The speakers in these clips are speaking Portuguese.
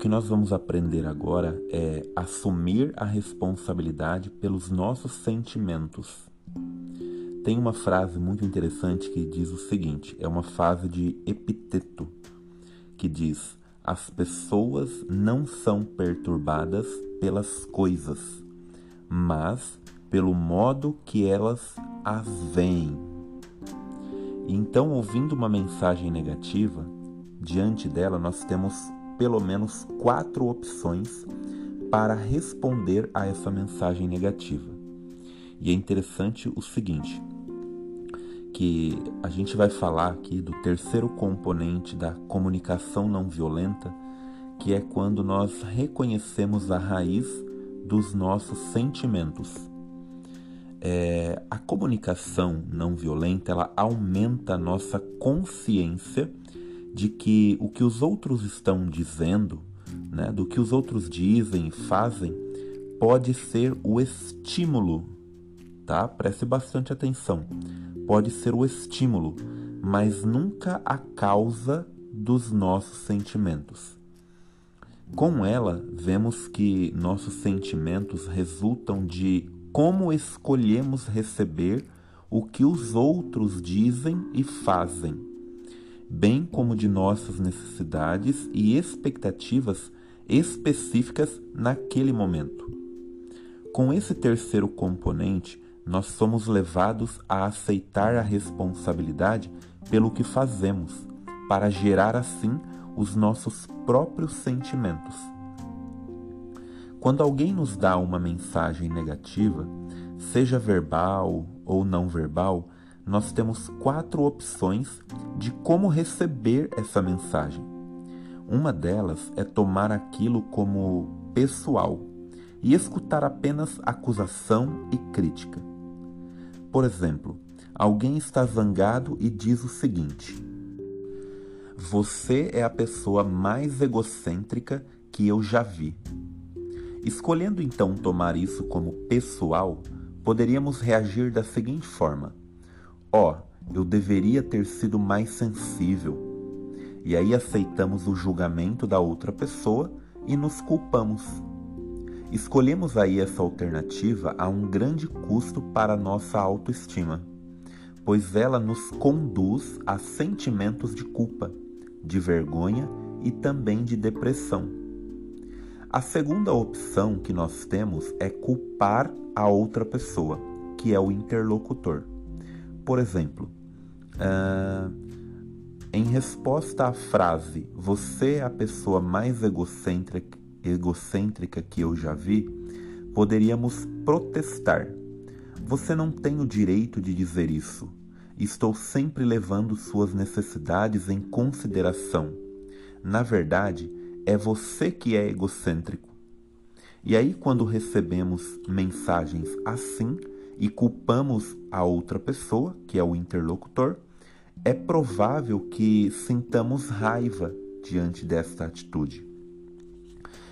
que nós vamos aprender agora é assumir a responsabilidade pelos nossos sentimentos. Tem uma frase muito interessante que diz o seguinte: é uma frase de Epiteto, que diz: As pessoas não são perturbadas pelas coisas, mas pelo modo que elas as veem. Então, ouvindo uma mensagem negativa, diante dela nós temos pelo menos quatro opções para responder a essa mensagem negativa. E é interessante o seguinte, que a gente vai falar aqui do terceiro componente da comunicação não violenta, que é quando nós reconhecemos a raiz dos nossos sentimentos. É, a comunicação não violenta ela aumenta a nossa consciência de que o que os outros estão dizendo, né, do que os outros dizem e fazem, pode ser o estímulo, tá? Preste bastante atenção. Pode ser o estímulo, mas nunca a causa dos nossos sentimentos. Com ela, vemos que nossos sentimentos resultam de como escolhemos receber o que os outros dizem e fazem bem como de nossas necessidades e expectativas específicas naquele momento. Com esse terceiro componente, nós somos levados a aceitar a responsabilidade pelo que fazemos, para gerar assim os nossos próprios sentimentos. Quando alguém nos dá uma mensagem negativa, seja verbal ou não verbal, nós temos quatro opções de como receber essa mensagem. Uma delas é tomar aquilo como pessoal e escutar apenas acusação e crítica. Por exemplo, alguém está zangado e diz o seguinte: Você é a pessoa mais egocêntrica que eu já vi. Escolhendo então tomar isso como pessoal, poderíamos reagir da seguinte forma: Ó, oh, eu deveria ter sido mais sensível. E aí aceitamos o julgamento da outra pessoa e nos culpamos. Escolhemos aí essa alternativa a um grande custo para nossa autoestima, pois ela nos conduz a sentimentos de culpa, de vergonha e também de depressão. A segunda opção que nós temos é culpar a outra pessoa, que é o interlocutor. Por exemplo, uh, em resposta à frase Você é a pessoa mais egocêntrica, egocêntrica que eu já vi, poderíamos protestar. Você não tem o direito de dizer isso. Estou sempre levando suas necessidades em consideração. Na verdade, é você que é egocêntrico. E aí, quando recebemos mensagens assim, e culpamos a outra pessoa, que é o interlocutor, é provável que sintamos raiva diante desta atitude.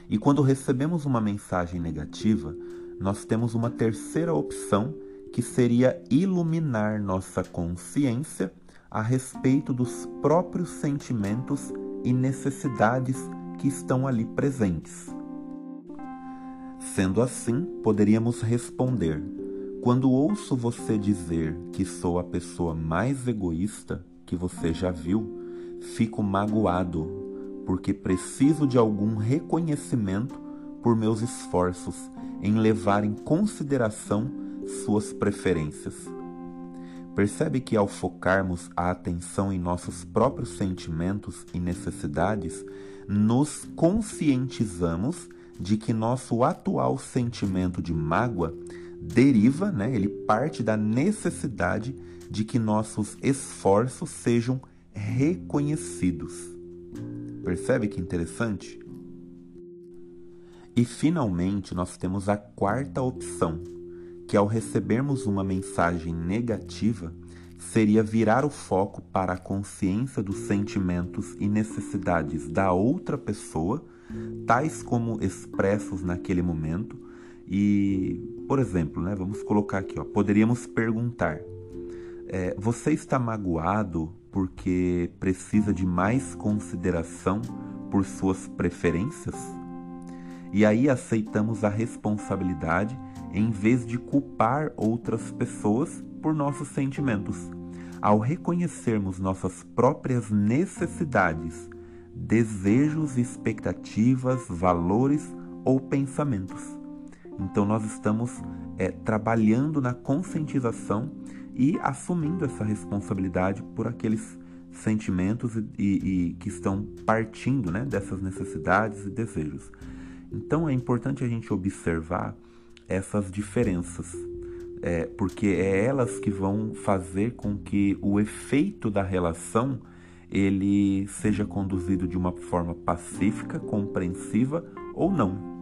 E quando recebemos uma mensagem negativa, nós temos uma terceira opção que seria iluminar nossa consciência a respeito dos próprios sentimentos e necessidades que estão ali presentes. Sendo assim, poderíamos responder: quando ouço você dizer que sou a pessoa mais egoísta que você já viu, fico magoado, porque preciso de algum reconhecimento por meus esforços em levar em consideração suas preferências. Percebe que ao focarmos a atenção em nossos próprios sentimentos e necessidades, nos conscientizamos de que nosso atual sentimento de mágoa deriva, né, ele parte da necessidade de que nossos esforços sejam reconhecidos. Percebe que interessante? E finalmente nós temos a quarta opção, que ao recebermos uma mensagem negativa, seria virar o foco para a consciência dos sentimentos e necessidades da outra pessoa, tais como expressos naquele momento, e, por exemplo, né, vamos colocar aqui, ó, poderíamos perguntar: é, você está magoado porque precisa de mais consideração por suas preferências? E aí aceitamos a responsabilidade em vez de culpar outras pessoas por nossos sentimentos. Ao reconhecermos nossas próprias necessidades, desejos, expectativas, valores ou pensamentos. Então, nós estamos é, trabalhando na conscientização e assumindo essa responsabilidade por aqueles sentimentos e, e, e que estão partindo né, dessas necessidades e desejos. Então, é importante a gente observar essas diferenças, é, porque é elas que vão fazer com que o efeito da relação ele seja conduzido de uma forma pacífica, compreensiva ou não.